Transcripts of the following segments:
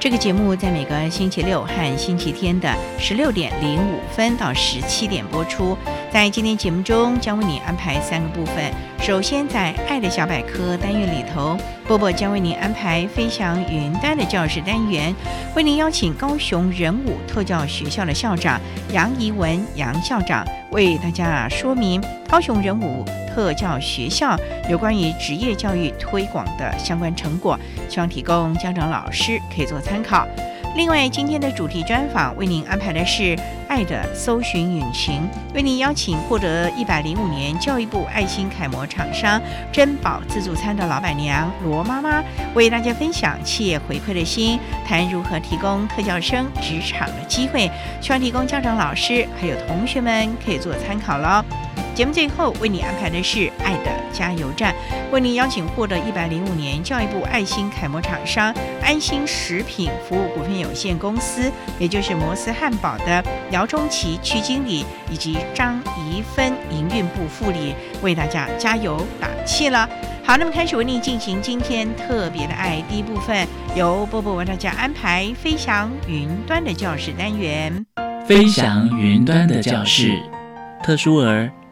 这个节目在每个星期六和星期天的十六点零五分到十七点播出。在今天节目中，将为你安排三个部分。首先，在“爱的小百科”单元里头，波波将为您安排“飞翔云端”的教室单元，为您邀请高雄人武特教学校的校长杨怡文杨校长为大家说明高雄人武。特教学校有关于职业教育推广的相关成果，希望提供家长、老师可以做参考。另外，今天的主题专访为您安排的是《爱的搜寻引擎》，为您邀请获得一百零五年教育部爱心楷模厂商珍宝自助餐的老板娘罗妈妈，为大家分享企业回馈的心，谈如何提供特教生职场的机会，希望提供家长、老师还有同学们可以做参考喽。节目最后为你安排的是《爱的加油站》，为您邀请获得一百零五年教育部爱心楷模厂商安心食品服务股份有限公司，也就是摩斯汉堡的姚中奇区经理以及张怡芬营运部副理，为大家加油打气了。好，那么开始为您进行今天特别的爱第一部分，由波波为大家安排飞翔云端的教室单元。飞翔云端的教室，特殊儿。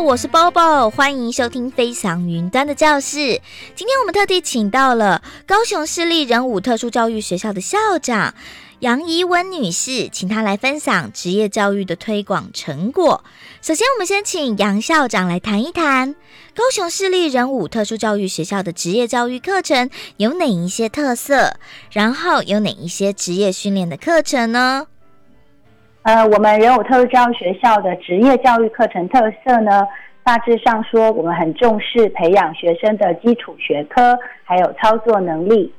我是 Bobo，欢迎收听《飞翔云端的教室》。今天我们特地请到了高雄市立人武特殊教育学校的校长杨怡文女士，请她来分享职业教育的推广成果。首先，我们先请杨校长来谈一谈高雄市立人武特殊教育学校的职业教育课程有哪一些特色，然后有哪一些职业训练的课程呢？呃，我们人武特殊教育学校的职业教育课程特色呢，大致上说，我们很重视培养学生的基础学科，还有操作能力，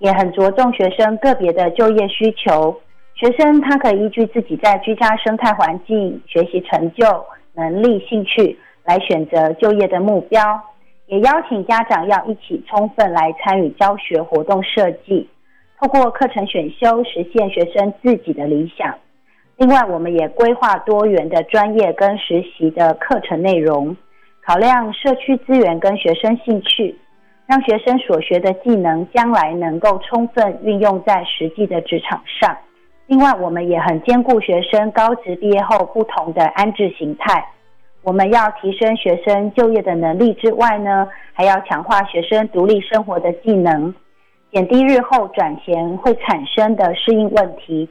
也很着重学生个别的就业需求。学生他可以依据自己在居家生态环境、学习成就、能力、兴趣来选择就业的目标。也邀请家长要一起充分来参与教学活动设计，透过课程选修实现学生自己的理想。另外，我们也规划多元的专业跟实习的课程内容，考量社区资源跟学生兴趣，让学生所学的技能将来能够充分运用在实际的职场上。另外，我们也很兼顾学生高职毕业后不同的安置形态。我们要提升学生就业的能力之外呢，还要强化学生独立生活的技能，减低日后转衔会产生的适应问题。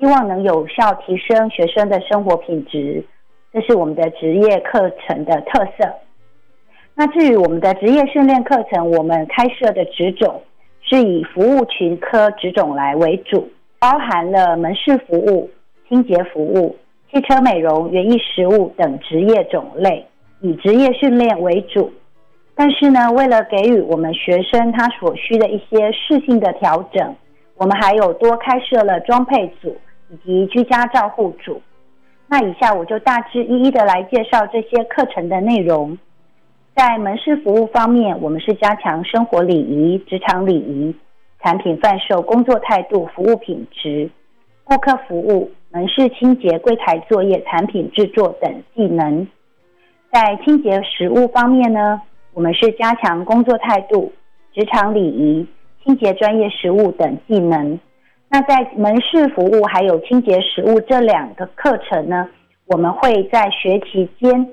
希望能有效提升学生的生活品质，这是我们的职业课程的特色。那至于我们的职业训练课程，我们开设的职种是以服务群科职种来为主，包含了门市服务、清洁服务、汽车美容、园艺食物等职业种类，以职业训练为主。但是呢，为了给予我们学生他所需的一些适性的调整，我们还有多开设了装配组以及居家照护组。那以下我就大致一一的来介绍这些课程的内容。在门市服务方面，我们是加强生活礼仪、职场礼仪、产品贩售、工作态度、服务品质、顾客服务、门市清洁、柜台作业、产品制作等技能。在清洁食物方面呢？我们是加强工作态度、职场礼仪、清洁专业食物等技能。那在门市服务还有清洁食物这两个课程呢，我们会在学期间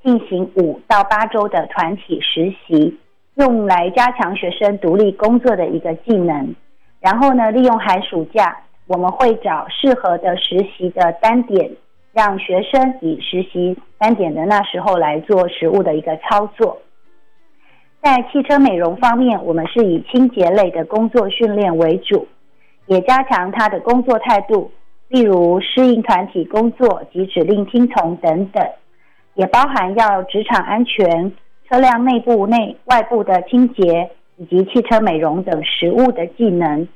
进行五到八周的团体实习，用来加强学生独立工作的一个技能。然后呢，利用寒暑假，我们会找适合的实习的单点，让学生以实习单点的那时候来做实物的一个操作。在汽车美容方面，我们是以清洁类的工作训练为主，也加强他的工作态度，例如适应团体工作及指令听从等等，也包含要职场安全、车辆内部内外部的清洁以及汽车美容等实务的技能。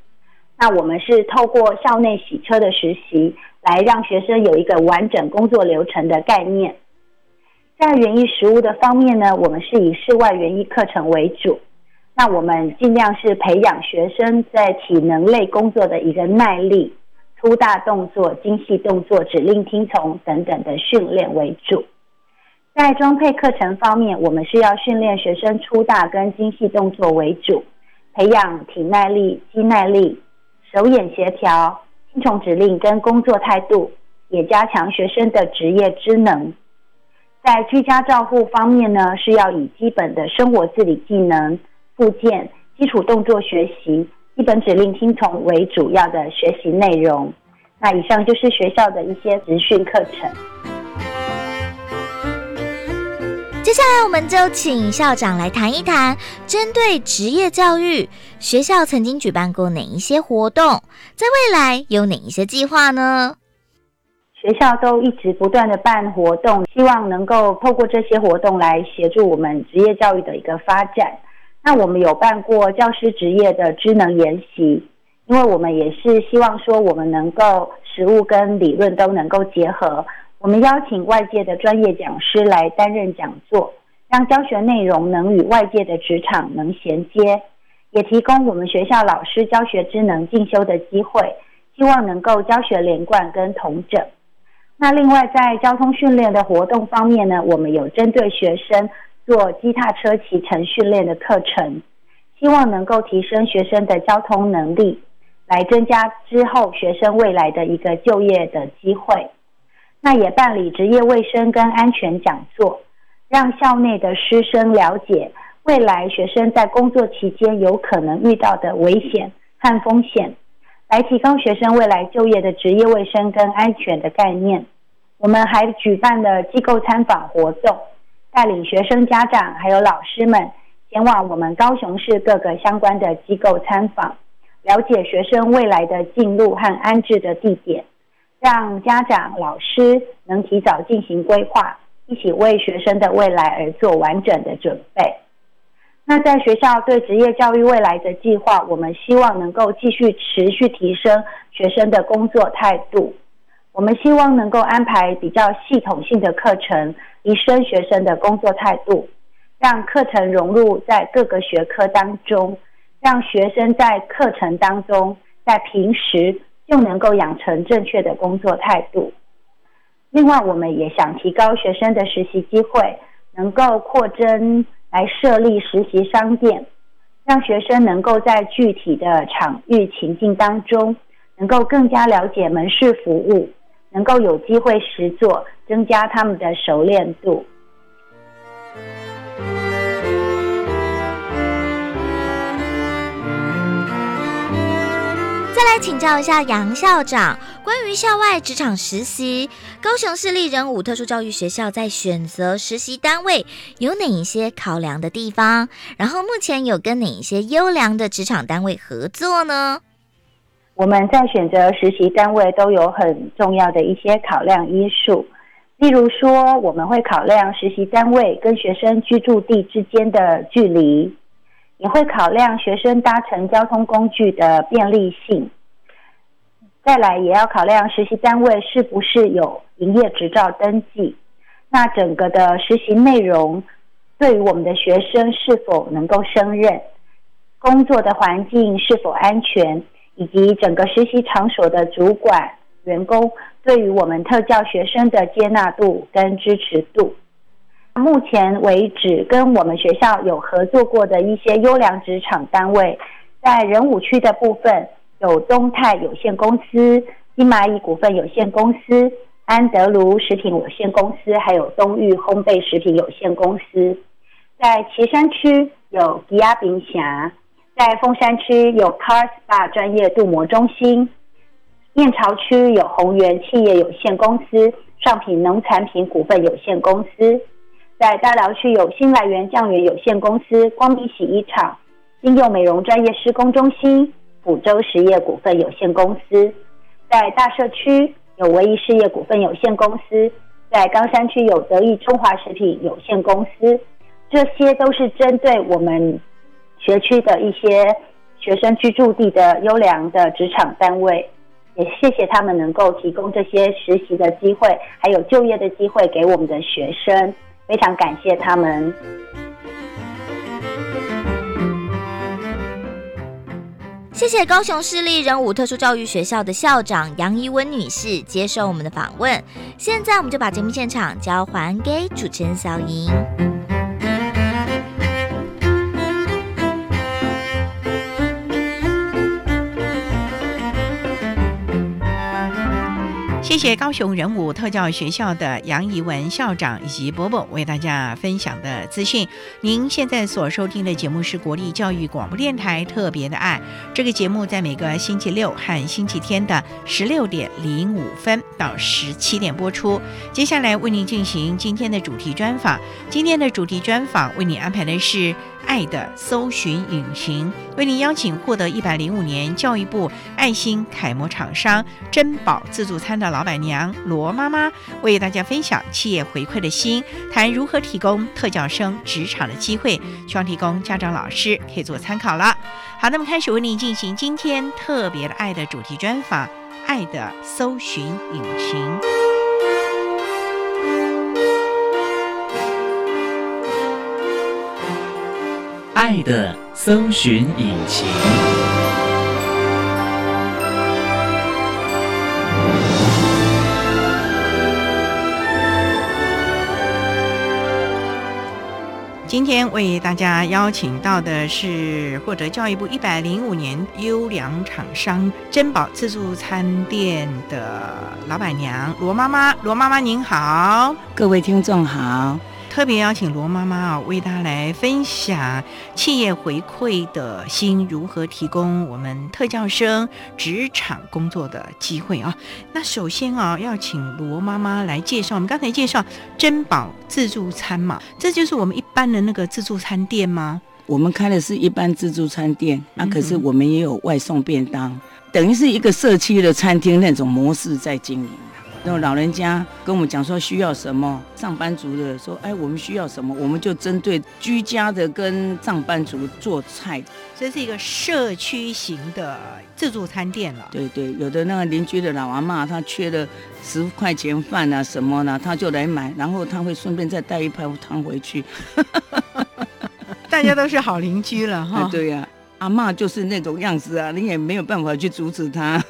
那我们是透过校内洗车的实习，来让学生有一个完整工作流程的概念。在园艺食物的方面呢，我们是以室外园艺课程为主。那我们尽量是培养学生在体能类工作的一个耐力、粗大动作、精细动作、指令听从等等的训练为主。在装配课程方面，我们是要训练学生粗大跟精细动作为主，培养体耐力、肌耐力、手眼协调、听从指令跟工作态度，也加强学生的职业知能。在居家照护方面呢，是要以基本的生活自理技能、附件、基础动作学习、基本指令听从为主要的学习内容。那以上就是学校的一些职训课程。接下来，我们就请校长来谈一谈，针对职业教育，学校曾经举办过哪一些活动，在未来有哪一些计划呢？学校都一直不断的办活动，希望能够透过这些活动来协助我们职业教育的一个发展。那我们有办过教师职业的职能研习，因为我们也是希望说我们能够实务跟理论都能够结合。我们邀请外界的专业讲师来担任讲座，让教学内容能与外界的职场能衔接，也提供我们学校老师教学职能进修的机会，希望能够教学连贯跟同整。那另外，在交通训练的活动方面呢，我们有针对学生做机踏车骑乘训练的课程，希望能够提升学生的交通能力，来增加之后学生未来的一个就业的机会。那也办理职业卫生跟安全讲座，让校内的师生了解未来学生在工作期间有可能遇到的危险和风险。来提高学生未来就业的职业卫生跟安全的概念。我们还举办了机构参访活动，带领学生、家长还有老师们前往我们高雄市各个相关的机构参访，了解学生未来的进入和安置的地点，让家长、老师能提早进行规划，一起为学生的未来而做完整的准备。那在学校对职业教育未来的计划，我们希望能够继续持续提升学生的工作态度。我们希望能够安排比较系统性的课程，提升学生的工作态度，让课程融入在各个学科当中，让学生在课程当中，在平时就能够养成正确的工作态度。另外，我们也想提高学生的实习机会，能够扩增。来设立实习商店，让学生能够在具体的场域情境当中，能够更加了解门市服务，能够有机会实做，增加他们的熟练度。再来请教一下杨校长，关于校外职场实习，高雄市立人武特殊教育学校在选择实习单位有哪一些考量的地方？然后目前有跟哪一些优良的职场单位合作呢？我们在选择实习单位都有很重要的一些考量因素，例如说，我们会考量实习单位跟学生居住地之间的距离，也会考量学生搭乘交通工具的便利性。再来，也要考量实习单位是不是有营业执照登记。那整个的实习内容，对于我们的学生是否能够胜任，工作的环境是否安全，以及整个实习场所的主管员工对于我们特教学生的接纳度跟支持度。目前为止，跟我们学校有合作过的一些优良职场单位，在仁武区的部分。有东泰有限公司、金蚂蚁股份有限公司、安德鲁食品有限公司，还有东裕烘焙食品有限公司。在旗山区有吉亚冰霞，在凤山区有 Car Spa 专业镀膜中心，燕巢区有宏源企业有限公司、上品农产品股份有限公司，在大寮区有新来源酱园有限公司、光明洗衣厂、应用美容专业施工中心。福州实业股份有限公司，在大社区有唯一事业股份有限公司，在冈山区有德意中华食品有限公司，这些都是针对我们学区的一些学生居住地的优良的职场单位，也谢谢他们能够提供这些实习的机会，还有就业的机会给我们的学生，非常感谢他们。谢谢高雄市立人武特殊教育学校的校长杨怡文女士接受我们的访问。现在我们就把节目现场交还给主持人小莹。谢谢高雄人武特教学校的杨怡文校长以及伯伯为大家分享的资讯。您现在所收听的节目是国立教育广播电台特别的爱，这个节目在每个星期六和星期天的十六点零五分到十七点播出。接下来为您进行今天的主题专访，今天的主题专访为您安排的是。爱的搜寻引擎为您邀请获得一百零五年教育部爱心楷模厂商珍宝自助餐的老板娘罗妈妈，为大家分享企业回馈的心，谈如何提供特教生职场的机会，希望提供家长老师可以做参考了。好，那么开始为您进行今天特别的爱的主题专访，爱的搜寻引擎。爱的搜寻引擎。今天为大家邀请到的是获得教育部一百零五年优良厂商珍宝自助餐店的老板娘罗妈妈。罗妈妈您好，各位听众好。特别邀请罗妈妈啊，为大家来分享企业回馈的心如何提供我们特教生职场工作的机会啊。那首先啊，要请罗妈妈来介绍。我们刚才介绍珍宝自助餐嘛，这就是我们一般的那个自助餐店吗？我们开的是一般自助餐店，那可是我们也有外送便当，等于是一个社区的餐厅那种模式在经营。那老人家跟我们讲说需要什么，上班族的说，哎，我们需要什么，我们就针对居家的跟上班族做菜。这是一个社区型的自助餐店了。对对，有的那个邻居的老阿妈，她缺了十块钱饭啊什么呢，她就来买，然后她会顺便再带一盘汤回去。大家都是好邻居了哈。对呀，阿妈就是那种样子啊，你也没有办法去阻止她。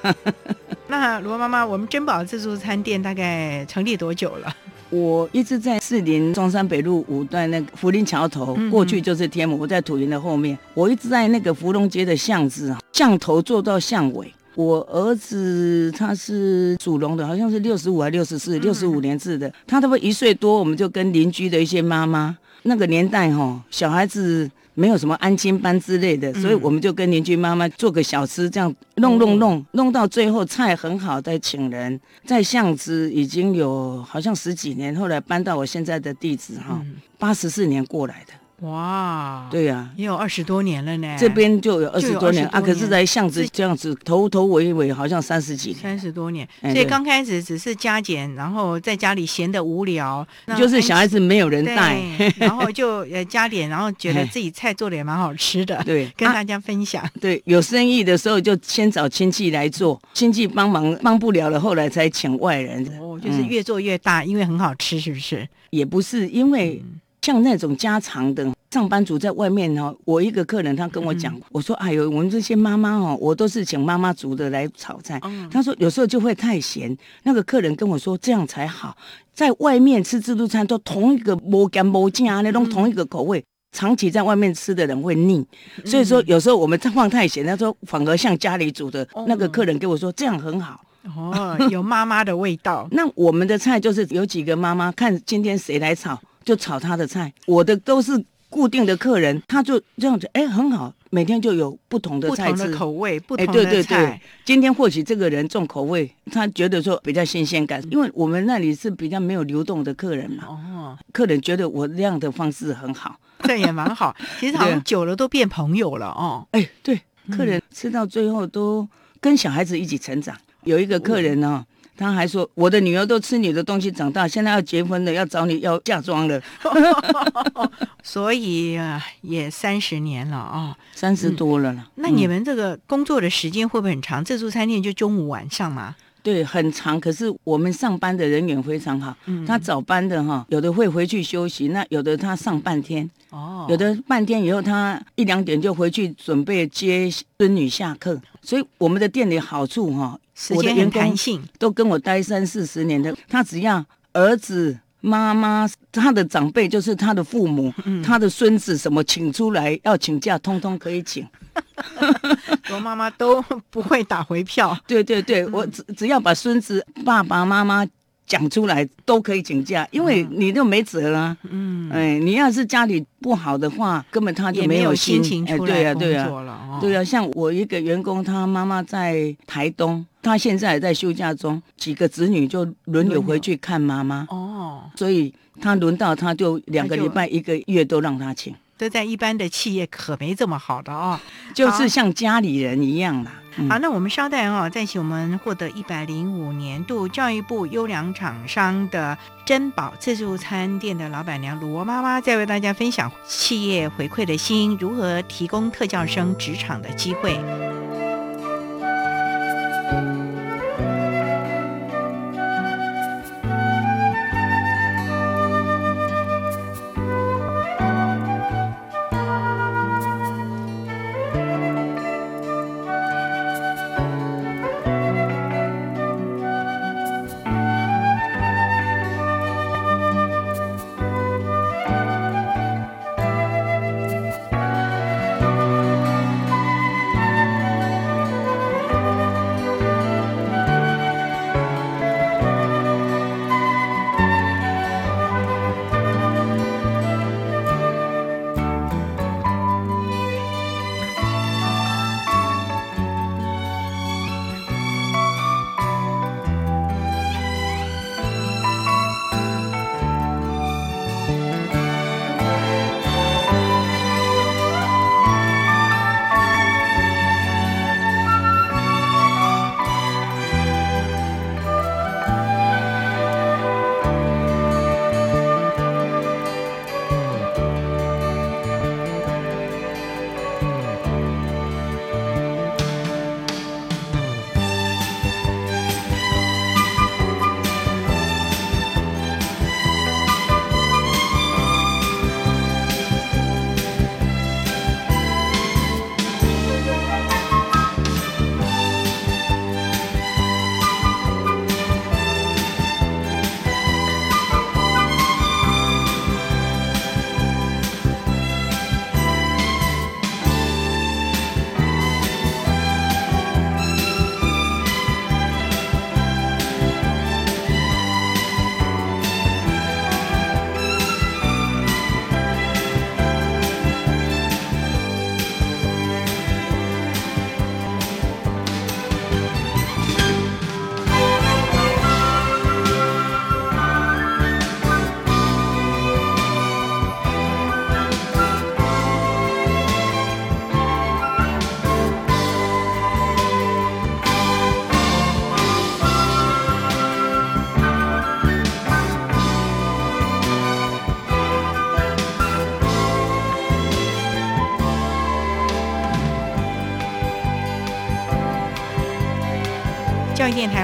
那罗妈妈，我们珍宝自助餐店大概成立多久了？我一直在士林中山北路五段那个福林桥头，过去就是天母，我在土林的后面。我一直在那个芙蓉街的巷子啊，巷头做到巷尾。我儿子他是属龙的，好像是六十五还六十四，六十五年制的。他差不多一岁多，我们就跟邻居的一些妈妈，那个年代哈，小孩子。没有什么安亲班之类的，所以我们就跟邻居妈妈做个小吃，这样弄弄弄弄到最后菜很好，再请人。在巷子已经有好像十几年，后来搬到我现在的地址哈，八十四年过来的。哇，对呀、也有二十多年了呢。这边就有二十多年20啊，可是，在巷子这样子头头尾尾好像三十几年，三十多年，所以刚开始只是加减，然后在家里闲得无聊，就是小孩子没有人带，然后就呃加点，然后觉得哎自己菜做的也蛮好吃的，对，啊跟大家分享。对，有生意的时候就先找亲戚来做，亲戚帮忙帮不了了，后来才请外人。哦，就是嗯越做越大，因为很好吃，是不是？也不是因为嗯像那种家常的上班族在外面哦，我一个客人他跟我讲，嗯我说哎呦，我们这些妈妈哦，我都是请妈妈煮的来炒菜。嗯他说有时候就会太咸，那个客人跟我说这样才好，在外面吃自助餐都同一个无干无净啊，那种同一个口味。长期在外面吃的人会腻，所以说有时候我们放太咸，他说反而像家里煮的。那个客人跟我说这样很好。哦，有妈妈的味道。那我们的菜就是有几个妈妈看今天谁来炒，就炒他的菜。我的都是固定的客人，他就这样子，哎，很好，每天就有不同的菜不同。的口味，不哎，同的对对对菜，，今天或许这个人重口味，他觉得说比较新鲜感，因为我们那里是比较没有流动的客人嘛，哦，客人觉得我这样的方式很好。这也蛮好。其实好像久了都变朋友了哦。哎，对，客人吃到最后都跟小孩子一起成长。有一个客人呢、他还说我的女儿都吃你的东西长大，现在要结婚了，要找你要嫁妆了，所以啊，也三十年了哦。三十多了了。那你嗯们这个工作的时间会不会很长？自助餐店就中午晚上嘛？对很长，可是我们上班的人员非常好。嗯他早班的哈，有的会回去休息，那有的他上半天，哦，有的半天以后他一两点就回去准备接孙女下课。所以我们的店里好处哈，时间很我的员工弹性。都跟我待三四十年的，他只要儿子、妈妈、他的长辈，就是他的父母、嗯他的孙子，什么请出来要请假，通通可以请。我妈妈都不会打回票。对对对，我只只要把孙子、爸爸妈妈讲出来，都可以请假，因为你就没辙了。嗯，哎，你要是家里不好的话，根本他就也没有心情哎，出对呀、对呀。对啊，像我一个员工，他妈妈在台东，他现在也在休假中，几个子女就轮流回去看妈妈。哦，所以他轮到他就两个礼拜、一个月都让他请，这在一般的企业可没这么好的哦。就是像家里人一样啦。嗯好，那我们稍待哦，再请我们获得一百零五年度教育部优良厂商的珍宝自助餐店的老板娘罗妈妈，再为大家分享企业回馈的心如何提供特教生职场的机会。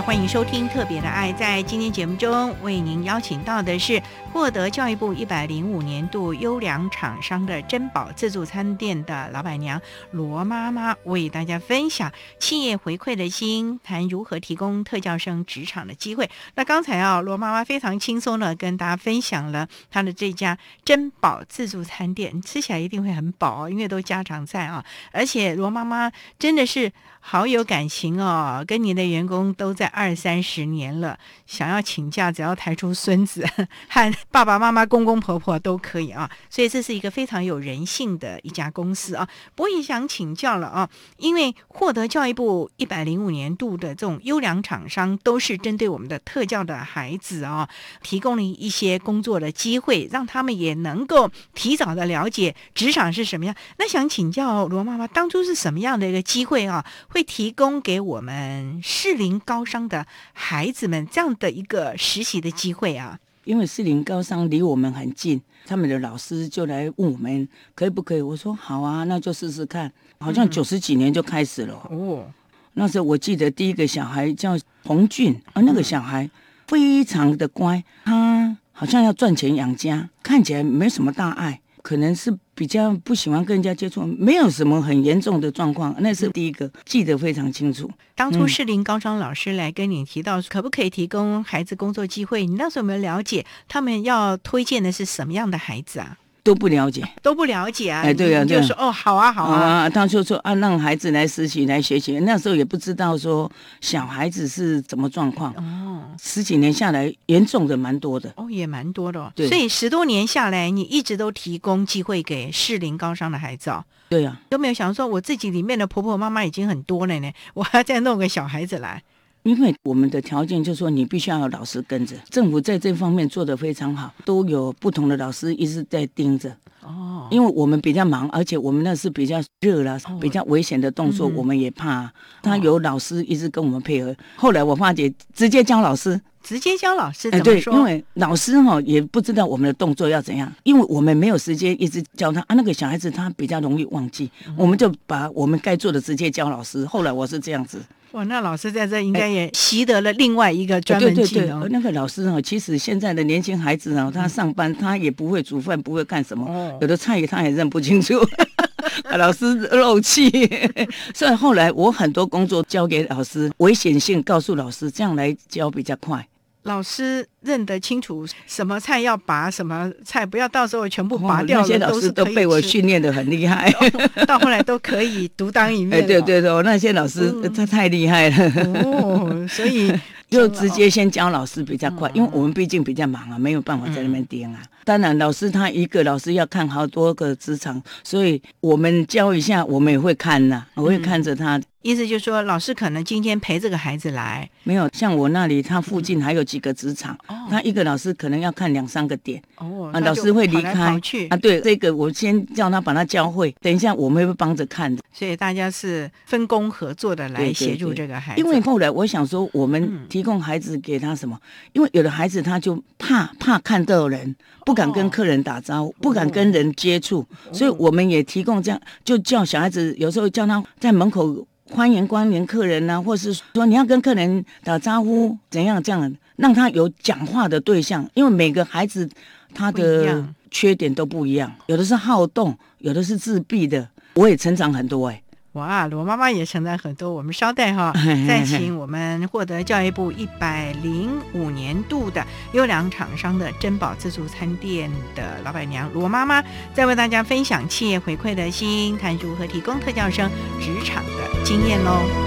欢迎收听《特别的爱》。在今天节目中，为您邀请到的是获得教育部一百零五年度优良厂商的珍宝自助餐店的老板娘罗妈妈，为大家分享企业回馈的心，谈如何提供特教生职场的机会。那刚才啊，罗妈妈非常轻松的跟大家分享了她的这家珍宝自助餐店，吃起来一定会很饱，因为都家常菜啊。而且罗妈妈真的是好有感情哦，跟你的员工都在二三十年了，想要请假，只要抬出孙子 和爸爸妈妈、公公婆婆都可以啊。所以这是一个非常有人性的一家公司啊。我也想请教了啊，因为获得教育部一百零五年度的这种优良厂商，都是针对我们的特教的孩子啊，提供了一些工作的机会，让他们也能够提早的了解职场是什么样。那想请教罗妈妈，当初是什么样的一个机会啊，会提供给我们适龄高商的孩子们这样的一个实习的机会啊？因为适龄高商离我们很近，他们的老师就来问我们可以不可以。我说好啊，那就试试看。好像九十几年就开始了哦。那时候我记得第一个小孩叫洪俊，啊，那个小孩非常的乖，他好像要赚钱养家，看起来没什么大碍。可能是比较不喜欢跟人家接触，没有什么很严重的状况，那是第一个记得非常清楚。当初适龄高中老师来跟你提到，可不可以提供孩子工作机会？你那时候有没有了解他们要推荐的是什么样的孩子啊？都不了解，都不了解啊！哎，对啊，就说哦，好啊，好啊。他就说啊，让孩子来实习来学习。那时候也不知道说小孩子是怎么状况哦。十几年下来，严重的蛮多的哦，也蛮多的。对，所以十多年下来，你一直都提供机会给适龄高商的孩子哦。对呀，都没有想说，我自己里面的婆婆妈妈已经很多了呢？我还要再弄个小孩子来？因为我们的条件就是说，你必须要有老师跟着。政府在这方面做得非常好，都有不同的老师一直在盯着。哦，因为我们比较忙，而且我们那是比较热了，比较危险的动作，我们也怕。他有老师一直跟我们配合。后来我发觉，直接教老师，直接教老师。哎，对，因为老师哈也不知道我们的动作要怎样，因为我们没有时间一直教他啊。那个小孩子他比较容易忘记，我们就把我们该做的直接教老师。后来我是这样子。哇，那老师在这应该也习得了另外一个专门技能。那个老师啊，其实现在的年轻孩子啊，他上班他也不会煮饭，不会干什么，有的菜他也认不清楚。老师漏气，所以后来我很多工作交给老师，危险性告诉老师，这样来教比较快。老师认得清楚什么菜要拔，什么菜不要，到时候全部拔掉了。那些老师都被我训练的很厉害，到后来都可以独当一面。哎，对对对，那些老师他太厉害了。哦，所以 就直接先教老师比较快，因为我们毕竟比较忙啊，没有办法在那边盯啊。当然，老师他一个老师要看好多个职场，所以我们教一下，我们也会看呐，我会看着他。意思就是说，老师可能今天陪这个孩子来，没有像我那里，他附近还有几个职场，他一个老师可能要看两三个点。哦，啊，老师会离开啊，对，这个我先叫他把他教会，等一下我们会帮着看的。所以大家是分工合作的来协助这个孩子。因为后来我想说，我们提供孩子给他什么？因为有的孩子他就怕怕看到人，不敢跟客人打招呼，不敢跟人接触，所以我们也提供这样，就叫小孩子有时候叫他在门口。欢迎光临客人呐，或是说你要跟客人打招呼，怎样这样让他有讲话的对象？因为每个孩子他的缺点都不一样，有的是好动，有的是自闭的。我也成长很多哎。哇，罗妈妈也承担很多。我们稍待哈，再请我们获得教育部一百零五年度的优良厂商的珍宝自助餐店的老板娘罗妈妈，再为大家分享企业回馈的心，谈如何提供特教生职场的经验喽。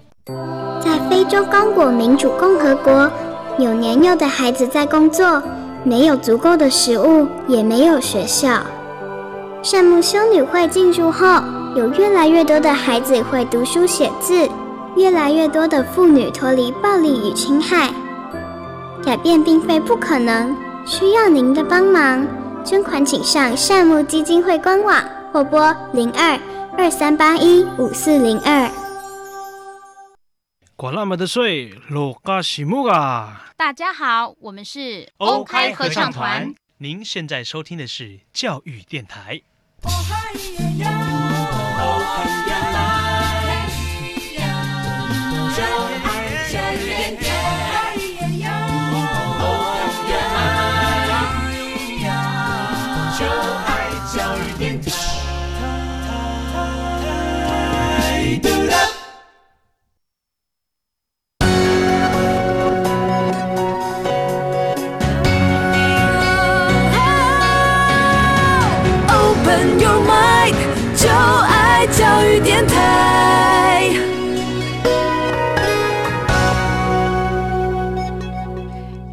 在非洲刚果民主共和国，有年幼的孩子在工作，没有足够的食物，也没有学校。善牧修女会进驻后，有越来越多的孩子会读书写字，越来越多的妇女脱离暴力与侵害。改变并非不可能，需要您的帮忙。捐款请上善牧基金会官网或拨零二二三八一五四零二。管那么的水，罗嘎西木啊！大家好，我们是 OK 合唱团。您现在收听的是教育电台。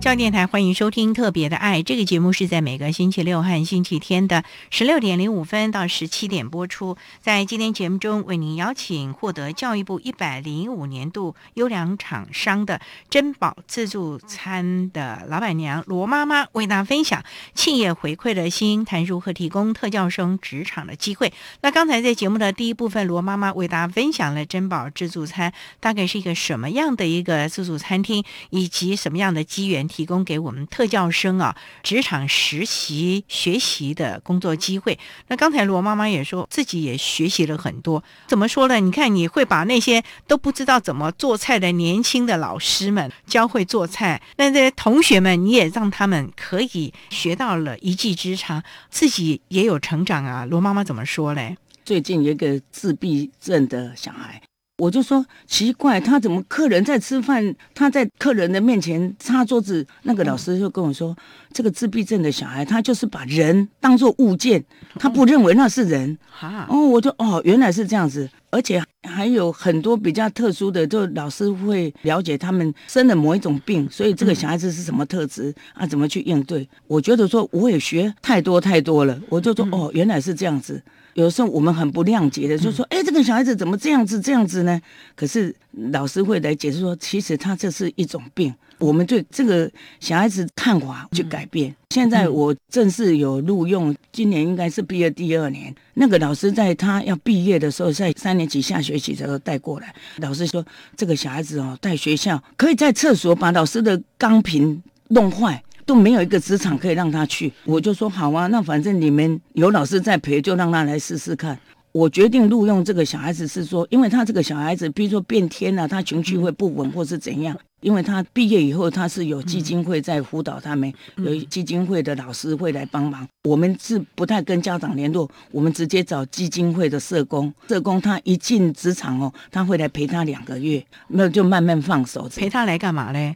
教电台欢迎收听《特别的爱》这个节目，是在每个星期六和星期天的十六点零五分到十七点播出。在今天节目中，为您邀请获得教育部一百零五年度优良厂商的珍宝自助餐的老板娘罗妈妈，为大家分享企业回馈的心，谈如何提供特教生职场的机会。那刚才在节目的第一部分，罗妈妈为大家分享了珍宝自助餐大概是一个什么样的一个自助餐厅，以及什么样的机缘。提供给我们特教生啊，职场实习学习的工作机会。那刚才罗妈妈也说自己也学习了很多。怎么说呢？你看，你会把那些都不知道怎么做菜的年轻的老师们教会做菜，那这些同学们你也让他们可以学到了一技之长，自己也有成长啊。罗妈妈怎么说嘞？最近有一个自闭症的小孩。我就说奇怪，他怎么客人在吃饭，他在客人的面前擦桌子，那个老师就跟我说，这个自闭症的小孩，他就是把人当做物件，他不认为那是人。哦，我就哦，原来是这样子，而且还有很多比较特殊的，就老师会了解他们生了某一种病，所以这个小孩子是什么特质啊，怎么去应对？我觉得说我也学太多太多了，我就说哦，原来是这样子。有时候我们很不谅解的，就说：“哎，这个小孩子怎么这样子这样子呢？”可是老师会来解释说：“其实他这是一种病。”我们对这个小孩子看法去改变。现在我正式有录用，今年应该是毕业第二年。那个老师在他要毕业的时候，在三年级下学期的时候带过来。老师说：“这个小孩子哦，在学校可以在厕所把老师的钢瓶弄坏。”都没有一个职场可以让他去，我就说好啊，那反正你们有老师在陪，就让他来试试看。我决定录用这个小孩子是说，因为他这个小孩子，比如说变天了，他情绪会不稳或是怎样。因为他毕业以后，他是有基金会在辅导他们，有基金会的老师会来帮忙。我们是不太跟家长联络，我们直接找基金会的社工。社工他一进职场哦，他会来陪他两个月，那就慢慢放手。陪他来干嘛嘞？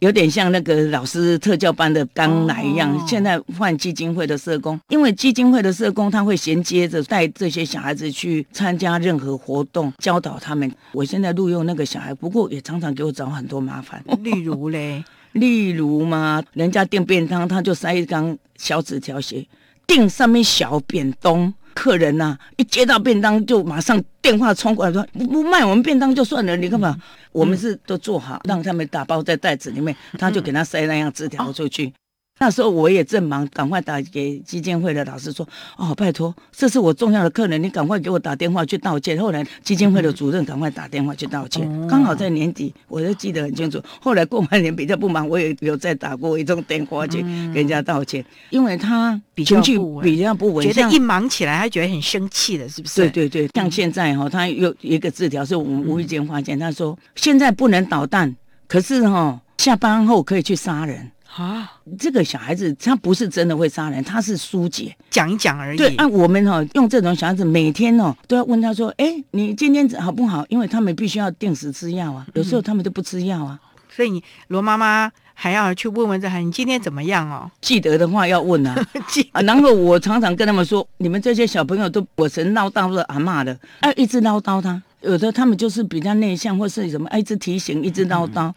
有点像那个老师特教班的刚来一样，现在换基金会的社工，因为基金会的社工他会衔接着带这些小孩子去参加任何活动，教导他们。我现在录用那个小孩，不过也常常给我找很多麻烦。例如嘞，例如嘛，人家订便当，他就塞一张小纸条写订上面小扁东。客人呐、一接到便当就马上电话冲过来说不不卖我们便当就算了，你干嘛？我们是都做好，让他们打包在袋子里面，他就给他塞那样纸条出去。那时候我也正忙，赶快打给基金会的老师说：“哦，拜托，这是我重要的客人，你赶快给我打电话去道歉。”后来基金会的主任赶快打电话去道歉，刚好在年底，我就记得很清楚。后来过完年比较不忙，我也有再打过一通电话去给人家道歉，因为他情绪比较不稳，像觉得一忙起来，他觉得很生气的，是不是？对对对，像现在哈、他有一个字条是我们无意间发现，他说现在不能捣蛋，可是哈、下班后可以去杀人。啊，这个小孩子他不是真的会杀人，他是疏解。讲一讲而已。对，按、我们哈、用这种小孩子每天哦都要问他说，哎，你今天好不好？因为他们必须要定时吃药啊，有时候他们都不吃药啊。所以你罗妈妈还要去问问这孩子，你今天怎么样哦？记得的话要问啊，啊，然后我常常跟他们说，你们这些小朋友都我神唠叨的阿骂的，啊，一直唠叨他，有的他们就是比较内向或是什么，啊，一直提醒，一直唠叨，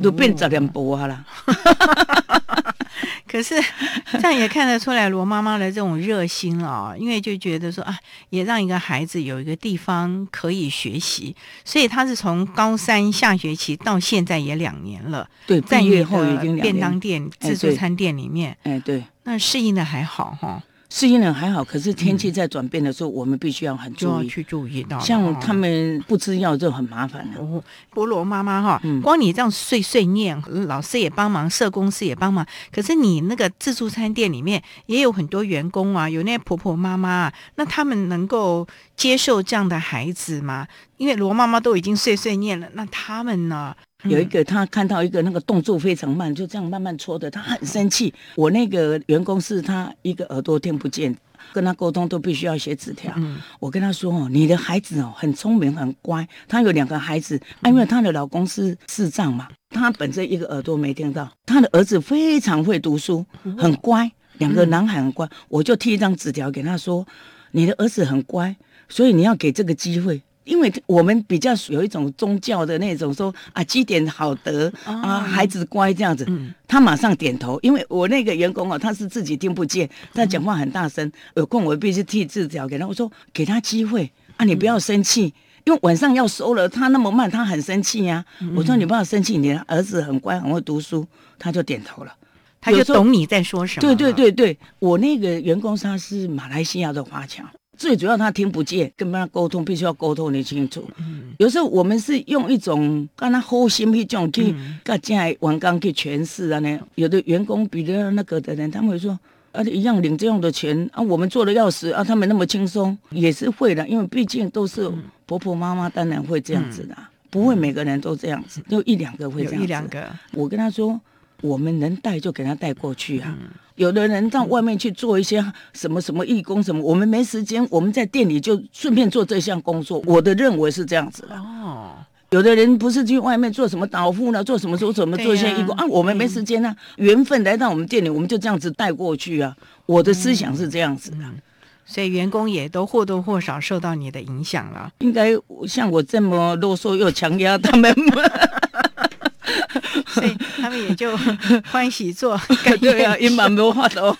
都变十两波啊啦。可是这样也看得出来罗妈妈的这种热心啊、因为就觉得说啊，也让一个孩子有一个地方可以学习，所以他是从高三下学期到现在也两年了，对，在你毕业后已的经两年。便当店、自助餐店里面，哎，对，那适应的还好哈，适应了还好，可是天气在转变的时候，我们必须要很注意。就要去注意到像他们不吃药就很麻烦了。哦，菠萝妈妈哈，嗯光你这样碎碎念，老师也帮忙，社公司也帮忙。可是你那个自助餐店里面也有很多员工啊，有那些婆婆妈妈啊，那他们能够接受这样的孩子吗？因为罗妈妈都已经碎碎念了，那他们呢？有一个他看到一个那个动作非常慢，就这样慢慢搓的，他很生气。我那个员工是他一个耳朵听不见，跟他沟通都必须要写纸条。嗯我跟他说哦，你的孩子哦很聪明很乖，他有两个孩子，啊因为她的老公是视障嘛，他本身一个耳朵没听到，他的儿子非常会读书，很乖，两个男孩很乖，我就贴一张纸条给他说，你的儿子很乖，所以你要给这个机会。因为我们比较有一种宗教的那种说啊积点好德啊，孩子乖这样子，他马上点头。因为我那个员工哦，他是自己听不见，他讲话很大声，有空我必须递字条给他，我说给他机会啊，你不要生气。因为晚上要收了，他那么慢，他很生气呀、我说你不要生气，你的儿子很乖，很会读书，他就点头了。他就懂你在说什么了。对对对对，我那个员工他是马来西亚的华侨，最主要他听不见，跟他沟通必须要沟通的清楚。有时候我们是用一种跟他好心去这种去跟进来员工去诠释啊呢。有的员工比较那个的人，他们会说。啊，一样领这样的钱啊，我们做的要死啊，他们那么轻松，也是会的，因为毕竟都是婆婆妈妈，当然会这样子的啊，不会每个人都这样子，就一两个会这样子。一两个，我跟他说，我们能带就给他带过去啊。嗯有的人到外面去做一些什么什么义工什么，我们没时间，我们在店里就顺便做这项工作。我的认为是这样子的。哦，有的人不是去外面做什么导护呢，做什么做什么做一些义工啊，我们没时间啊，缘分来到我们店里，我们就这样子带过去啊。我的思想是这样子的。所以员工也都或多或少受到你的影响了。应该像我这么啰嗦又强压他们，所以他们也就 欢喜做，对啊，也蛮没话的。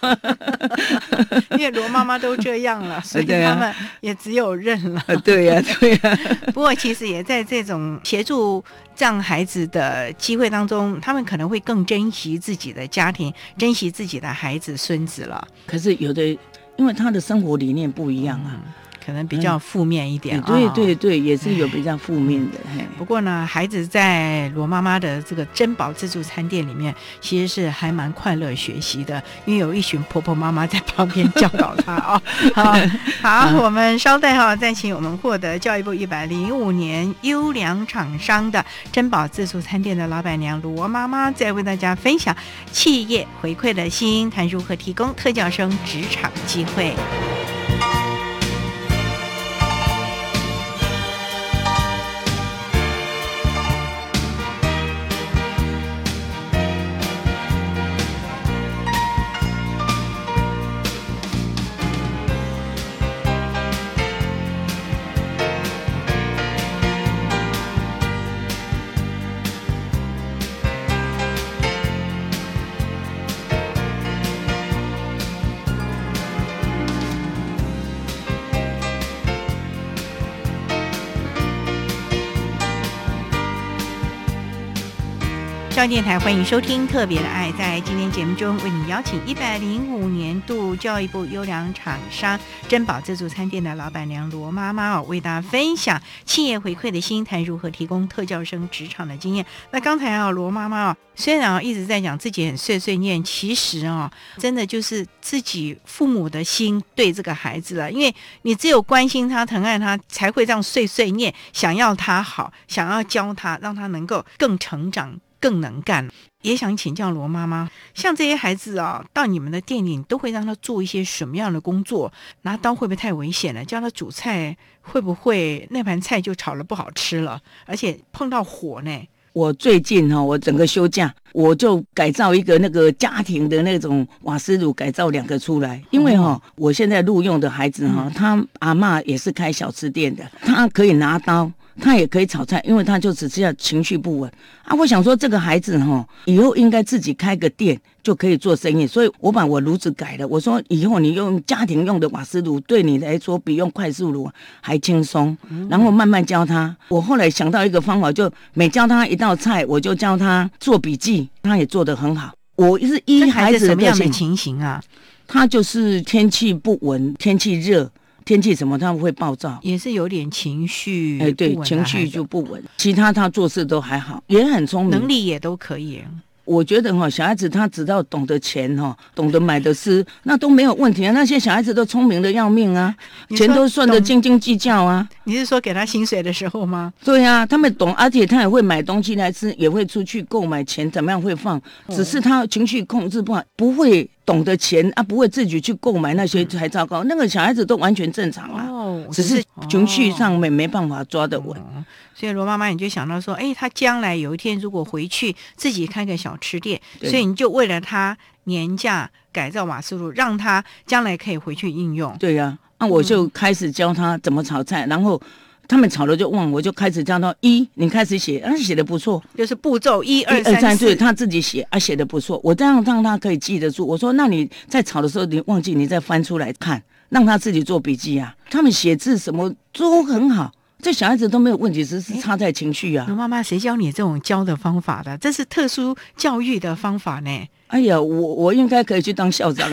因为罗妈妈都这样了，所以他们也只有认了。对呀、对呀、不过其实也在这种协助这样孩子的机会当中，他们可能会更珍惜自己的家庭，珍惜自己的孩子、孙子了。可是有的，因为他的生活理念不一样啊，可能比较负面一点、哎对啊对对，也是有比较负面的。嘿不过呢，孩子在罗妈妈的这个珍宝自助餐店里面，其实是还蛮快乐学习的，因为有一群婆婆妈妈在旁边教导他哦。好，好，我们稍待哈，再请我们获得教育部一百零五年优良厂商的珍宝自助餐店的老板娘罗妈妈，再为大家分享企业回馈的心，谈如何提供特教生职场机会。教育电台欢迎收听《特别的爱》。在今天节目中，为你邀请一百零五年度教育部优良厂商珍宝自助餐店的老板娘罗妈妈哦，为大家分享企业回馈的心态，如何提供特教生职场的经验。那刚才啊，罗妈妈哦，虽然啊一直在讲自己很碎碎念，其实啊，真的就是自己父母的心对这个孩子了，因为你只有关心他、疼爱他，才会这样碎碎念，想要他好，想要教他，让他能够更成长。更能干，也想请教罗妈妈，像这些孩子啊，到你们的店里，你都会让他做一些什么样的工作？拿刀会不会太危险了？教他煮菜，会不会那盘菜就炒了不好吃了？而且碰到火呢？我最近哈，我整个休假，我就改造一个那个家庭的那种瓦斯炉，改造两个出来。因为哈，我现在录用的孩子哈，他阿妈也是开小吃店的，他可以拿刀。他也可以炒菜，因为他就只是要情绪不稳啊。我想说，这个孩子哈，以后应该自己开个店就可以做生意，所以我把我炉子改了。我说以后你用家庭用的瓦斯炉，对你来说比用快速炉还轻松。然后慢慢教他。我后来想到一个方法，就每教他一道菜，我就教他做笔记，他也做得很好。我是一孩子什么样的情形啊？他就是天气不稳，天气热。天气什么他会暴躁，也是有点情绪，哎，对，情绪就不稳。其他他做事都还好，也很聪明，能力也都可以。我觉得哈，小孩子他只要懂得钱哈，懂得买的吃，那都没有问题啊。那些小孩子都聪明的要命啊，钱都算得斤斤计较啊。你是说给他薪水的时候吗？对呀，他们懂，而且他也会买东西来吃，也会出去购买，钱怎么样会放？只是他情绪控制不好，不会。懂得钱啊，不会自己去购买那些才糟糕。那个小孩子都完全正常啊，只是情绪上面没办法抓得稳。所以罗妈妈你就想到说，哎，他将来有一天如果回去自己开个小吃店，所以你就为了他年假改造瓦斯炉，让他将来可以回去应用。对呀，那我就开始教他怎么炒菜，然后。他们吵了就忘，我就开始教他一，你开始写，啊，写的不错，就是步骤一二三四，他自己写，啊，写的不错，我这样让他可以记得住。我说，那你在吵的时候，你忘记，你再翻出来看，让他自己做笔记啊。他们写字什么都很好，这小孩子都没有问题，只是差在情绪啊。妈妈，谁教你这种教的方法的？这是特殊教育的方法呢。哎呀，我我应该可以去当校长。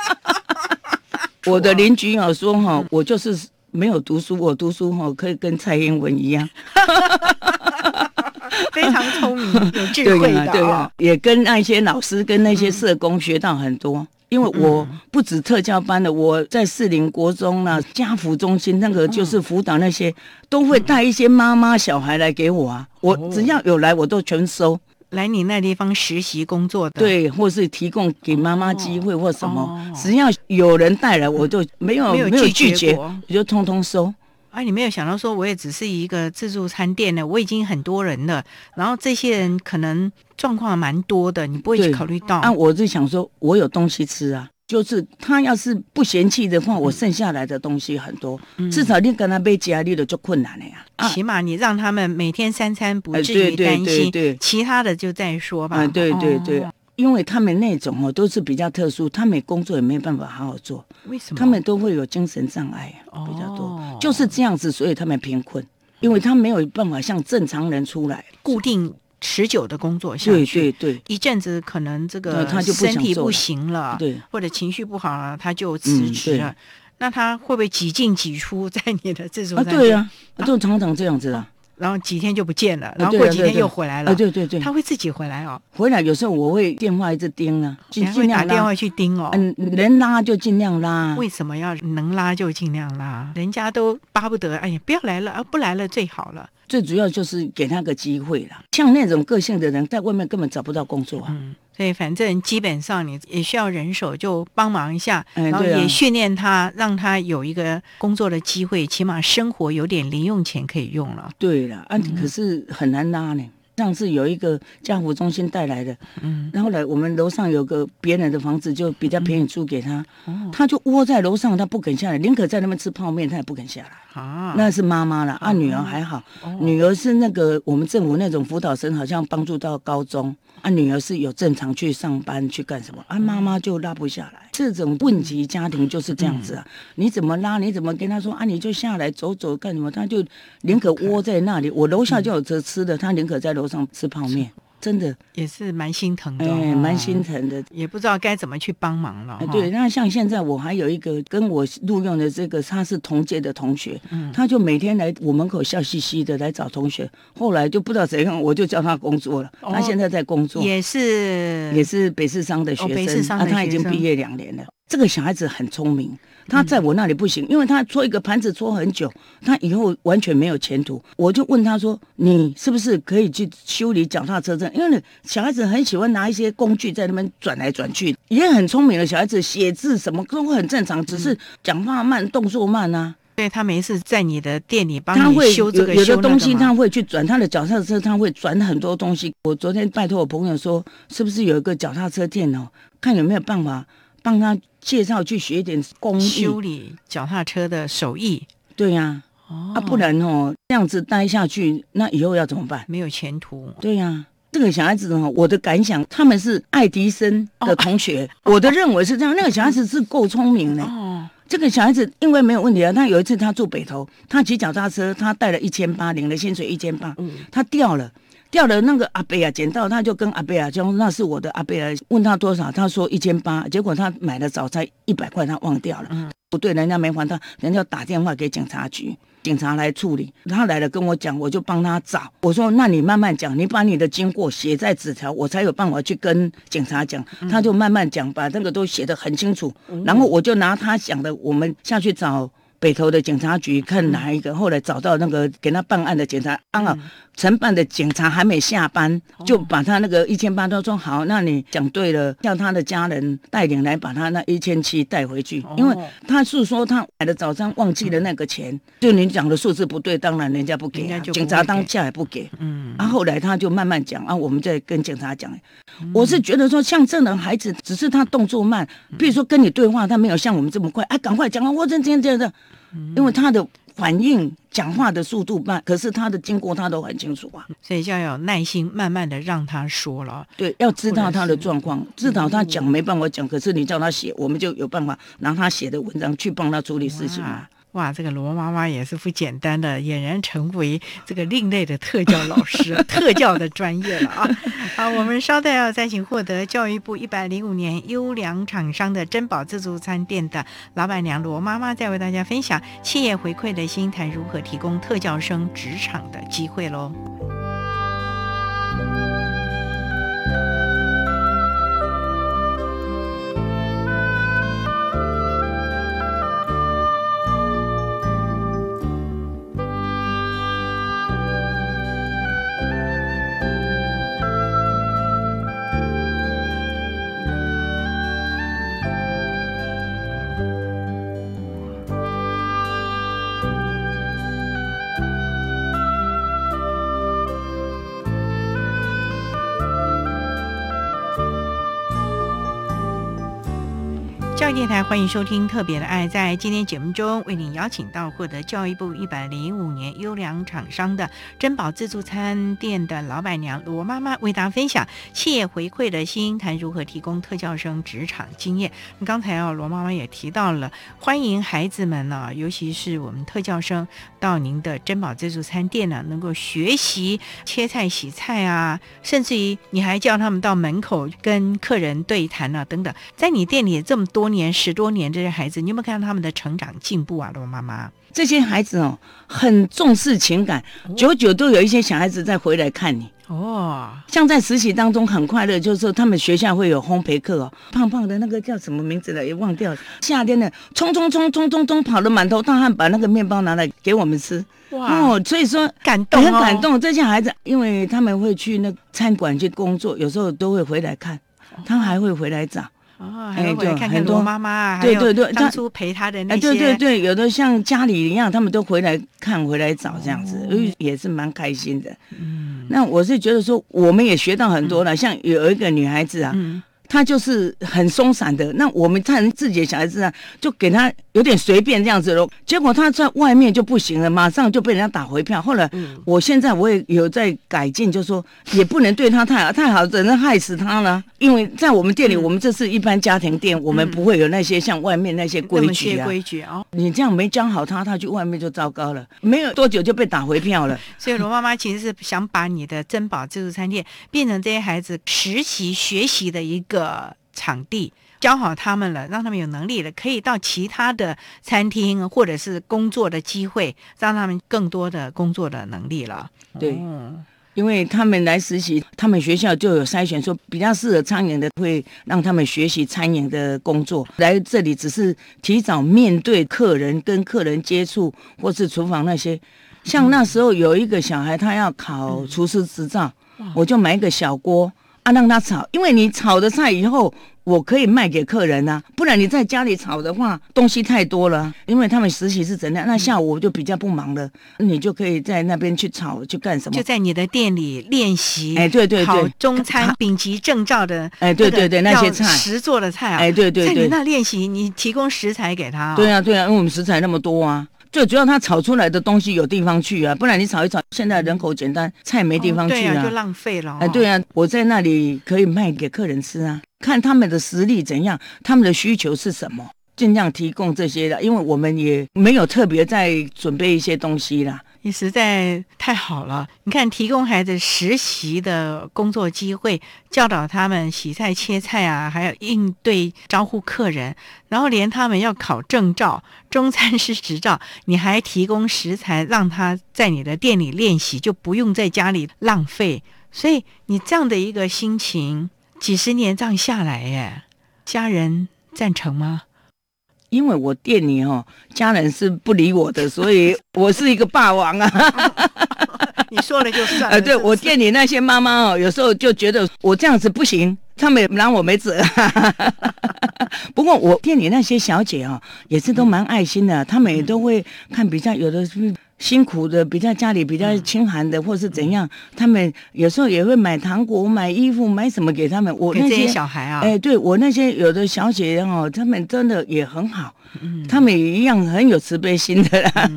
我的邻居啊说哈，我就是。没有读书，我读书哈可以跟蔡英文一样，非常聪明有智慧的，对啊，也跟那些老师跟那些社工学到很多。因为我不止特教班的，我在士林国中呢，家福中心那个就是辅导那些，都会带一些妈妈小孩来给我啊，我只要有来我都全收。来你那地方实习工作的，对，或是提供给妈妈机会或什么，只要有人带来，我就没有没有拒绝，我就通通收。哎，你没有想到说，我也只是一个自助餐店呢，我已经很多人了，然后这些人可能状况蛮多的，你不会去考虑到。啊，我就想说，我有东西吃啊。就是他要是不嫌弃的话，我剩下来的东西很多，至少你跟他被加力了就困难了呀。起码你让他们每天三餐不至于担心，其他的就再说吧。对对对，因为他们那种哦都是比较特殊，他们工作也没有办法好好做。为什么？他们都会有精神障碍比较多，就是这样子，所以他们贫困，因为他没有办法像正常人出来固定。持久的工作下去，对对对，一阵子可能这个身体不行了，对，或者情绪不好了，他就辞职了。那他会不会几进几出在你的这种？啊，对呀，就常常这样子啊。然后几天就不见了，然后过几天又回来了。对对对，他会自己回来哦。回来有时候我会电话一直盯啊，尽量打电话去盯哦。嗯，能拉就尽量拉。为什么要能拉就尽量拉？人家都巴不得，哎呀，不要来了，啊不来了最好了。最主要就是给他个机会了。像那种个性的人，在外面根本找不到工作啊。嗯，所以反正基本上你也需要人手，就帮忙一下，然后也训练他，让他有一个工作的机会，起码生活有点零用钱可以用了。对了，啊，可是很难拉呢。上次有一个家福中心带来的，嗯，然后来我们楼上有个别人的房子，就比较便宜租给他，他就窝在楼上，他不肯下来，宁可在那边吃泡面，他也不肯下来。啊，那是妈妈了，啊，女儿还好，女儿是那个我们政府那种辅导生，好像帮助到高中。啊，女儿是有正常去上班去干什么？啊，妈妈就拉不下来。这种问题家庭就是这样子啊。你怎么拉？你怎么跟他说啊？你就下来走走干什么？他就宁可窝在那里。我楼下就有车吃的，他宁可在楼上吃泡面。真的也是蛮心疼的、蛮心疼的。也不知道该怎么去帮忙了。哎，对，那像现在我还有一个跟我录用的这个，他是同届的同学，嗯他就每天来我门口笑嘻嘻的来找同学，后来就不知道怎样，我就叫他工作了。哦他现在在工作，也是也是北市商的学哦北市生，啊，商的学生他已经毕业两年了。这个小孩子很聪明，他在我那里不行，因为他搓一个盘子搓很久，他以后完全没有前途。我就问他说：“你是不是可以去修理脚踏车这样？因为小孩子很喜欢拿一些工具在那边转来转去，也很聪明的小孩子，写字什么都很正常，只是讲话慢，动作慢啊。对他没事在你的店里帮你他会修这个有的东西，他会去转他的脚踏车，他会转很多东西。我昨天拜托我朋友说，是不是有一个脚踏车店哦，看有没有办法帮他介绍去学一点工艺修理脚踏车的手艺。对呀、哦啊，不然哦这样子待下去，那以后要怎么办？没有前途。对呀、这个小孩子哦，我的感想，他们是爱迪生的同学，我的认为是这样。那个小孩子是够聪明的。哦，这个小孩子因为没有问题啊，他有一次他住北投，他骑脚踏车，他带了一千八，领了薪水一千八，他掉了。掉了那个阿贝啊，捡到他就跟阿贝啊说那是我的阿贝啊，问他多少，他说一千八，结果他买了早餐一百块，他忘掉了，不对，人家没还他，人家打电话给警察局，警察来处理，他来了跟我讲，我就帮他找，我说那你慢慢讲，你把你的经过写在纸条，我才有办法去跟警察讲，他就慢慢讲，把那个都写得很清楚，然后我就拿他讲的，我们下去找。北投的警察局看哪一个，后来找到那个给他办案的警察，刚好承办的警察还没下班，就把他那个一千八都说好，那你讲对了，叫他的家人带领来把他那一千七带回去，因为他是说他买的早餐忘记了那个钱，就你讲的数字不对，当然人家不给、警察当下也不给，嗯，啊，后来他就慢慢讲啊，我们再跟警察讲。我是觉得说，像这种孩子，只是他动作慢，比如说跟你对话，他没有像我们这么快，啊，赶快讲啊，我这这样这样。的，因为他的反应、讲话的速度慢，可是他的经过他都很清楚啊。所以就要有耐心，慢慢的让他说了。对，要知道他的状况，知道他讲没办法讲，可是你叫他写，我们就有办法拿他写的文章去帮他处理事情啊。哇，这个罗妈妈也是不简单的，俨然成为这个另类的特教老师，特教的专业了啊！好，我们稍待要再请获得教育部一百零五年优良厂商的珍宝自助餐店的老板娘罗妈妈，再为大家分享企业回馈的心谈如何提供特教生职场的机会喽。电台欢迎收听《特别的爱》。在今天节目中，为您邀请到获得教育部一百零五年优良厂商的珍宝自助餐店的老板娘罗妈妈，为大家分享企业回馈的心，谈如何提供特教生职场经验。刚才啊，罗妈妈也提到了，欢迎孩子们呢、尤其是我们特教生到您的珍宝自助餐店呢，能够学习切菜、洗菜啊，甚至于你还叫他们到门口跟客人对谈啊，等等。在你店里这么多年、十多年，这些孩子，你有没有看到他们的成长进步啊？罗妈妈，这些孩子哦，很重视情感，久久都有一些小孩子再回来看你。哦，像在实习当中很快乐，就是说他们学校会有烘焙课哦，胖胖的那个叫什么名字了，也忘掉了。夏天的冲冲冲冲冲冲，跑得满头大汗，把那个面包拿来给我们吃。哇哦，所以说感动、哦，很感动。这些孩子，因为他们会去那餐馆去工作，有时候都会回来看，他还会回来找。哦，还会回来看看很多罗妈妈啊，对对对他当初陪他的那哎，些，对对对，有的像家里一样，他们都回来看，回来找这样子，哦也是蛮开心的。嗯，那我是觉得说，我们也学到很多了。像有一个女孩子啊，嗯他就是很松散的。那我们看自己的小孩子啊，就给他有点随便这样子喽。结果他在外面就不行了，马上就被人家打回票。后来，我现在我也有在改进，就说也不能对他太好，太好只能害死他了。因为在我们店里，我们这是一般家庭店，我们不会有那些像外面那些规矩啊。规矩啊，你这样没教好他，他去外面就糟糕了。没有多久就被打回票了。所以罗妈妈其实是想把你的珍宝自助餐店变成这些孩子实习学习的一个。的场地教好他们了，让他们有能力了，可以到其他的餐厅或者是工作的机会，让他们更多的工作的能力了。对，因为他们来实习，他们学校就有筛选，说比较适合餐饮的，会让他们学习餐饮的工作。来这里只是提早面对客人，跟客人接触，或是厨房那些。像那时候有一个小孩，他要考厨师执照，我就买一个小锅。啊，让他炒，因为你炒的菜以后，我可以卖给客人呐。不然你在家里炒的话，东西太多了。因为他们实习是怎样，那下午我就比较不忙了，你就可以在那边去炒，去干什么？就在你的店里练习。哎，对对对，中餐丙级证照的。哎，对对对，那些菜实做的菜啊。哎，对对对，在你那练习，你提供食材给他。对啊对啊，因为我们食材那么多啊。最主要，他炒出来的东西有地方去啊，不然你炒一炒，现在人口简单，菜没地方去啊，就浪费了。哎，对啊，我在那里可以卖给客人吃啊，看他们的实力怎样，他们的需求是什么，尽量提供这些的，因为我们也没有特别在准备一些东西啦。你实在太好了！你看，提供孩子实习的工作机会，教导他们洗菜、切菜啊，还有应对招呼客人，然后连他们要考证照、中餐师执照，你还提供食材让他在你的店里练习，就不用在家里浪费。所以你这样的一个心情，几十年这样下来，耶，家人赞成吗？因为我店里哦家人是不理我的，所以 我是一个霸王啊！你说了就算。呃，对我店里那些妈妈哦，有时候就觉得我这样子不行，他们拿我没辙。不过我店里那些小姐哦，也是都蛮爱心的，他们也都会看比较有的是。辛苦的，比较家里比较清寒的，或是怎样，他们有时候也会买糖果、买衣服、买什么给他们。我那些小孩啊，哎，对我那些有的小姐哦，他们真的也很好。他们也一样很有慈悲心的啦。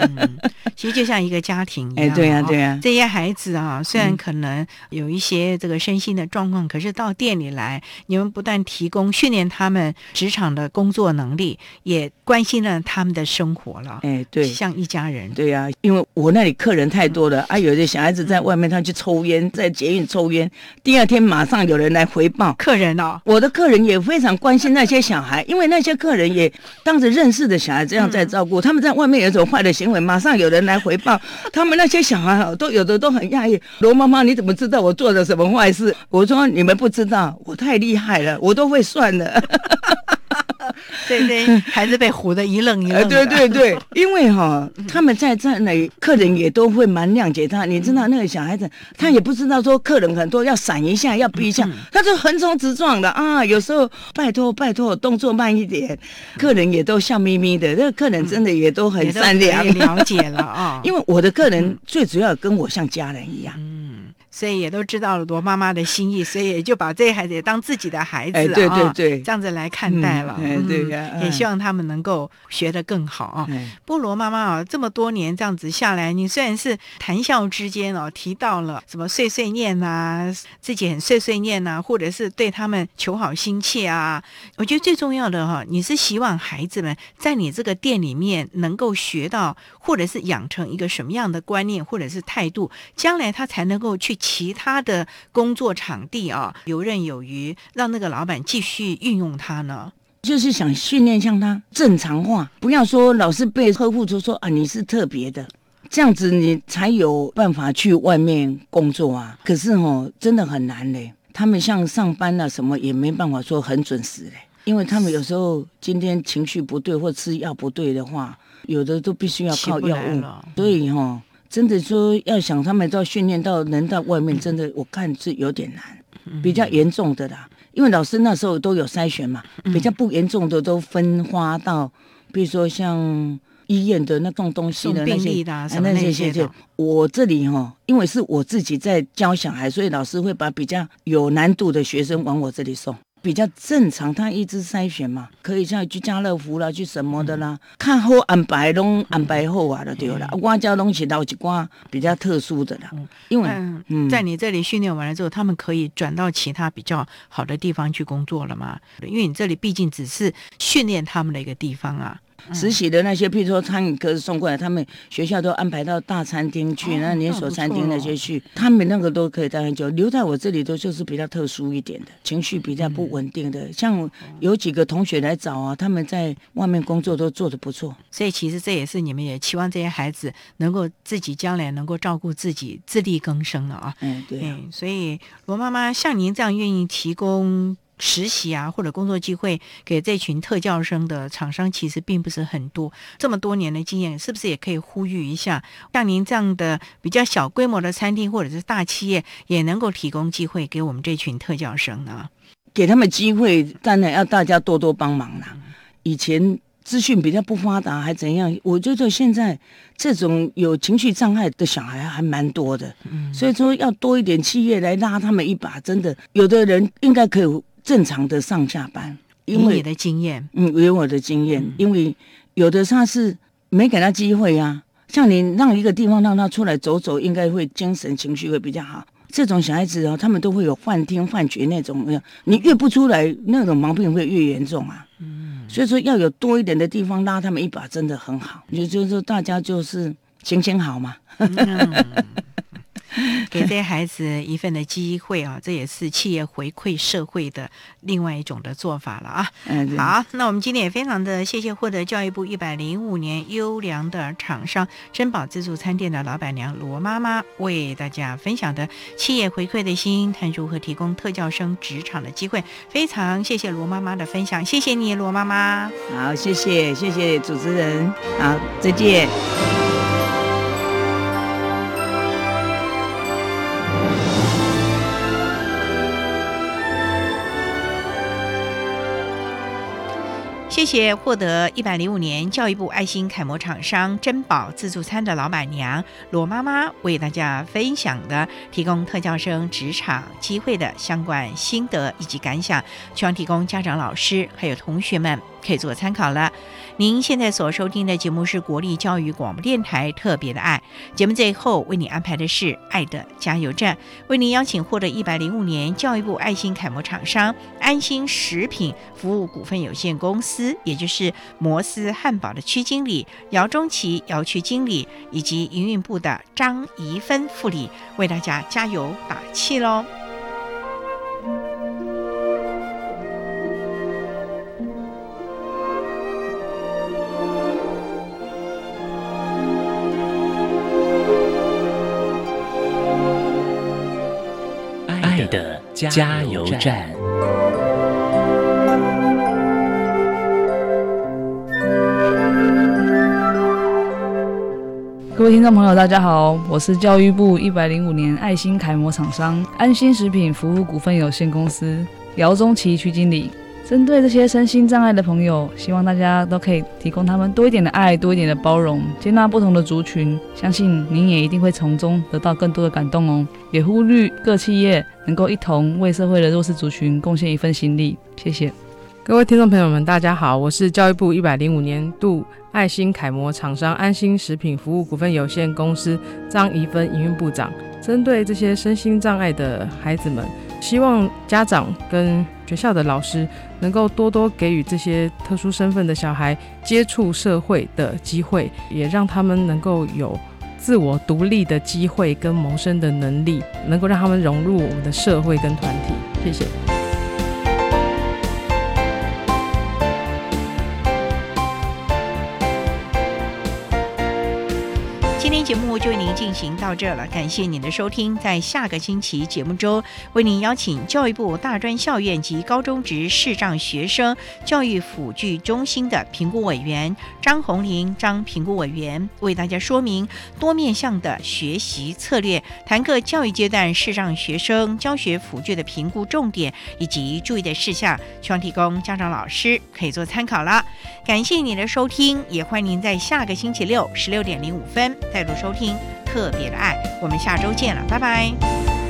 其实就像一个家庭一样。哎，对呀，对呀。这些孩子啊，虽然可能有一些这个身心的状况，可是到店里来，你们不但提供训练他们职场的工作能力，也关心了他们的生活了。哎，对，像一家人。对呀，因为我那里客人太多了啊，有的小孩子在外面他去抽烟，在捷运抽烟，第二天马上有人来回报。客人哦，我的客人也非常关心那些小孩，因为那些客人也当着认。认识的小孩这样在照顾，他们在外面有种坏的行为，马上有人来回报。他们那些小孩都有的都很讶异。罗妈妈，你怎么知道我做了什么坏事？我说你们不知道，我太厉害了，我都会算的。对对，孩子被唬得一愣一愣。对对对，因为哈，他们在这里客人也都会蛮谅解他。你知道那个小孩子，他也不知道说客人很多要闪一下，要避一下，他就横冲直撞的啊。有时候拜托拜托，动作慢一点，客人也都笑眯眯的。那个客人真的也都很善良，了解了啊。因为我的客人最主要跟我像家人一样。所以也都知道了罗妈妈的心意，所以也就把这些孩子也当自己的孩子啊，对对对，这样子来看待了。对呀，也希望他们能够学得更好啊。不过罗妈妈啊，这么多年这样子下来，你虽然是谈笑之间哦，提到了什么碎碎念呐，自己很碎碎念呐，或者是对他们求好心切啊。我觉得最重要的哈，你是希望孩子们在你这个店里面能够学到，或者是养成一个什么样的观念或者是态度，将来他才能够去。其他的工作场地啊，游刃有余，让那个老板继续运用它呢？就是想训练像他正常化，不要说老是被呵护，就说啊你是特别的，这样子你才有办法去外面工作啊。可是哦，真的很难嘞。他们像上班啊什么也没办法说很准时嘞，因为他们有时候今天情绪不对或吃药不对的话，有的都必须要靠药物，所以哈。真的说要想他们到训练到能到外面，真的我看是有点难，比较严重的啦。因为老师那时候都有筛选嘛，比较不严重的都分发到，比如说像医院的那种东西的那些那些些。我这里哈，因为是我自己在教小孩，所以老师会把比较有难度的学生往我这里送。比较正常，他一直筛选嘛，可以像去家乐福啦，去什么的啦，看好安排拢安排好啊，就对了。我家拢是到一寡比较特殊的啦，因为嗯，在你这里训练完了之后，他们可以转到其他比较好的地方去工作了嘛？因为你这里毕竟只是训练他们的一个地方啊。实习的那些，譬如说餐饮科送过来，他们学校都安排到大餐厅去，那连锁餐厅那些去，他们那个都可以待很久。留在我这里都就是比较特殊一点的，情绪比较不稳定的。像有几个同学来找啊，他们在外面工作都做得不错。所以其实这也是你们也期望这些孩子能够自己将来能够照顾自己，自力更生了啊。嗯，对。所以罗妈妈像您这样愿意提供。实习啊，或者工作机会给这群特教生的厂商，其实并不是很多。这么多年的经验，是不是也可以呼吁一下，像您这样的比较小规模的餐厅或者是大企业，也能够提供机会给我们这群特教生呢？给他们机会，当然要大家多多帮忙啦。以前资讯比较不发达，还怎样？我觉得现在这种有情绪障碍的小孩还蛮多的，嗯所以说要多一点企业来拉他们一把。真的，有的人应该可以。正常的上下班，因为你的经验，嗯，有我的经验，因为有的他是没给他机会啊。像你让一个地方让他出来走走，应该会精神情绪会比较好。这种小孩子哦，他们都会有幻听幻觉那种，你越不出来，那种毛病会越严重啊。嗯，所以说要有多一点的地方拉他们一把，真的很好。也就是说，大家就是行行好嘛。给这些孩子一份的机会啊，这也是企业回馈社会的另外一种的做法了啊。嗯，好，那我们今天也非常的谢谢获得教育部一百零五年优良的厂商珍宝自助餐店的老板娘罗妈妈为大家分享的企业回馈的心，谈如何提供特教生职场的机会。非常谢谢罗妈妈的分享，谢谢你，罗妈妈。好，谢谢，谢谢主持人。好，再见。谢谢获得一百零五年教育部爱心楷模厂商珍宝自助餐的老板娘罗妈妈为大家分享的提供特教生职场机会的相关心得以及感想，希望提供家长、老师还有同学们可以做参考了。您现在所收听的节目是国立教育广播电台特别的爱节目，最后为你安排的是爱的加油站，为您邀请获得一百零五年教育部爱心楷模厂商安心食品服务股份有限公司，也就是摩斯汉堡的区经理姚中奇姚区经理以及营运部的张怡芬副理，为大家加油打气喽。加油站。各位听众朋友，大家好，我是教育部一百零五年爱心楷模厂商安心食品服务股份有限公司姚中奇区经理。针对这些身心障碍的朋友，希望大家都可以提供他们多一点的爱，多一点的包容，接纳不同的族群。相信您也一定会从中得到更多的感动哦。也呼吁各企业能够一同为社会的弱势族群贡献一份心力。谢谢各位听众朋友们，大家好，我是教育部一百零五年度爱心楷模厂商安心食品服务股份有限公司张怡芬营运部长。针对这些身心障碍的孩子们。希望家长跟学校的老师能够多多给予这些特殊身份的小孩接触社会的机会，也让他们能够有自我独立的机会跟谋生的能力，能够让他们融入我们的社会跟团体。谢谢。就为您进行到这了，感谢您的收听。在下个星期节目中，为您邀请教育部大专校院及高中职视障学生教育辅具中心的评估委员张红玲张评估委员，为大家说明多面向的学习策略，谈各教育阶段视障学生教学辅具的评估重点以及注意的事项，希望提供家长老师可以做参考了。感谢您的收听，也欢迎您在下个星期六十六点零五分再度。收听特别的爱，我们下周见了，拜拜。